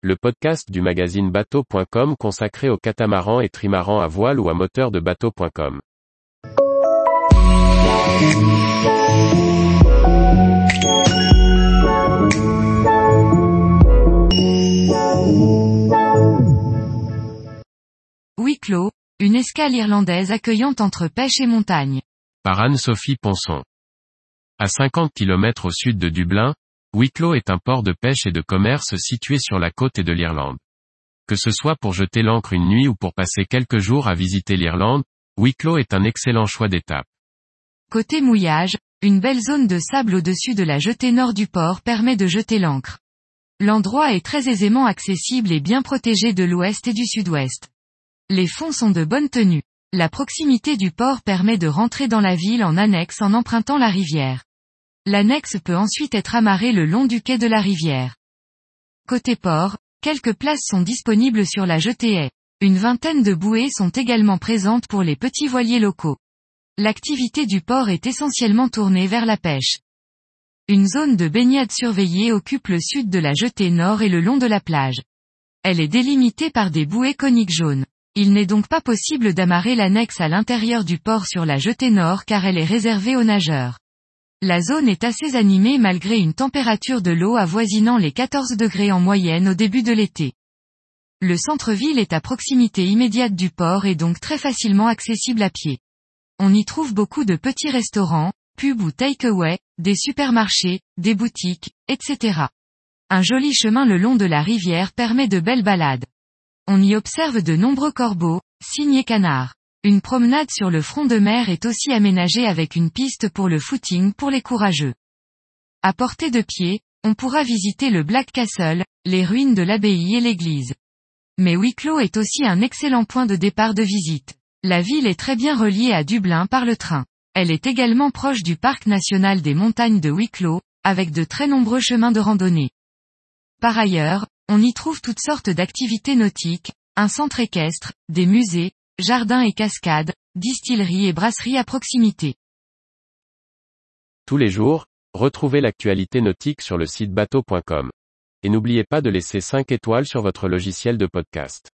le podcast du magazine bateau.com consacré aux catamarans et trimarans à voile ou à moteur de bateau.com. Wicklow, une escale irlandaise accueillante entre pêche et montagne. Par Anne-Sophie Ponson. À 50 km au sud de Dublin, Wicklow est un port de pêche et de commerce situé sur la côte et de l'Irlande. Que ce soit pour jeter l'ancre une nuit ou pour passer quelques jours à visiter l'Irlande, Wicklow est un excellent choix d'étape. Côté mouillage, une belle zone de sable au-dessus de la jetée nord du port permet de jeter l'ancre. L'endroit est très aisément accessible et bien protégé de l'ouest et du sud-ouest. Les fonds sont de bonne tenue. La proximité du port permet de rentrer dans la ville en annexe en empruntant la rivière. L'annexe peut ensuite être amarrée le long du quai de la rivière. Côté port, quelques places sont disponibles sur la jetée Une vingtaine de bouées sont également présentes pour les petits voiliers locaux. L'activité du port est essentiellement tournée vers la pêche. Une zone de baignade surveillée occupe le sud de la jetée nord et le long de la plage. Elle est délimitée par des bouées coniques jaunes. Il n'est donc pas possible d'amarrer l'annexe à l'intérieur du port sur la jetée nord car elle est réservée aux nageurs. La zone est assez animée malgré une température de l'eau avoisinant les 14 degrés en moyenne au début de l'été. Le centre-ville est à proximité immédiate du port et donc très facilement accessible à pied. On y trouve beaucoup de petits restaurants, pubs ou take-away, des supermarchés, des boutiques, etc. Un joli chemin le long de la rivière permet de belles balades. On y observe de nombreux corbeaux, cygnes et canards. Une promenade sur le front de mer est aussi aménagée avec une piste pour le footing pour les courageux. À portée de pied, on pourra visiter le Black Castle, les ruines de l'abbaye et l'église. Mais Wicklow est aussi un excellent point de départ de visite. La ville est très bien reliée à Dublin par le train. Elle est également proche du parc national des montagnes de Wicklow, avec de très nombreux chemins de randonnée. Par ailleurs, on y trouve toutes sortes d'activités nautiques, un centre équestre, des musées, jardins et cascades, distilleries et brasseries à proximité. Tous les jours, retrouvez l'actualité nautique sur le site bateau.com. Et n'oubliez pas de laisser 5 étoiles sur votre logiciel de podcast.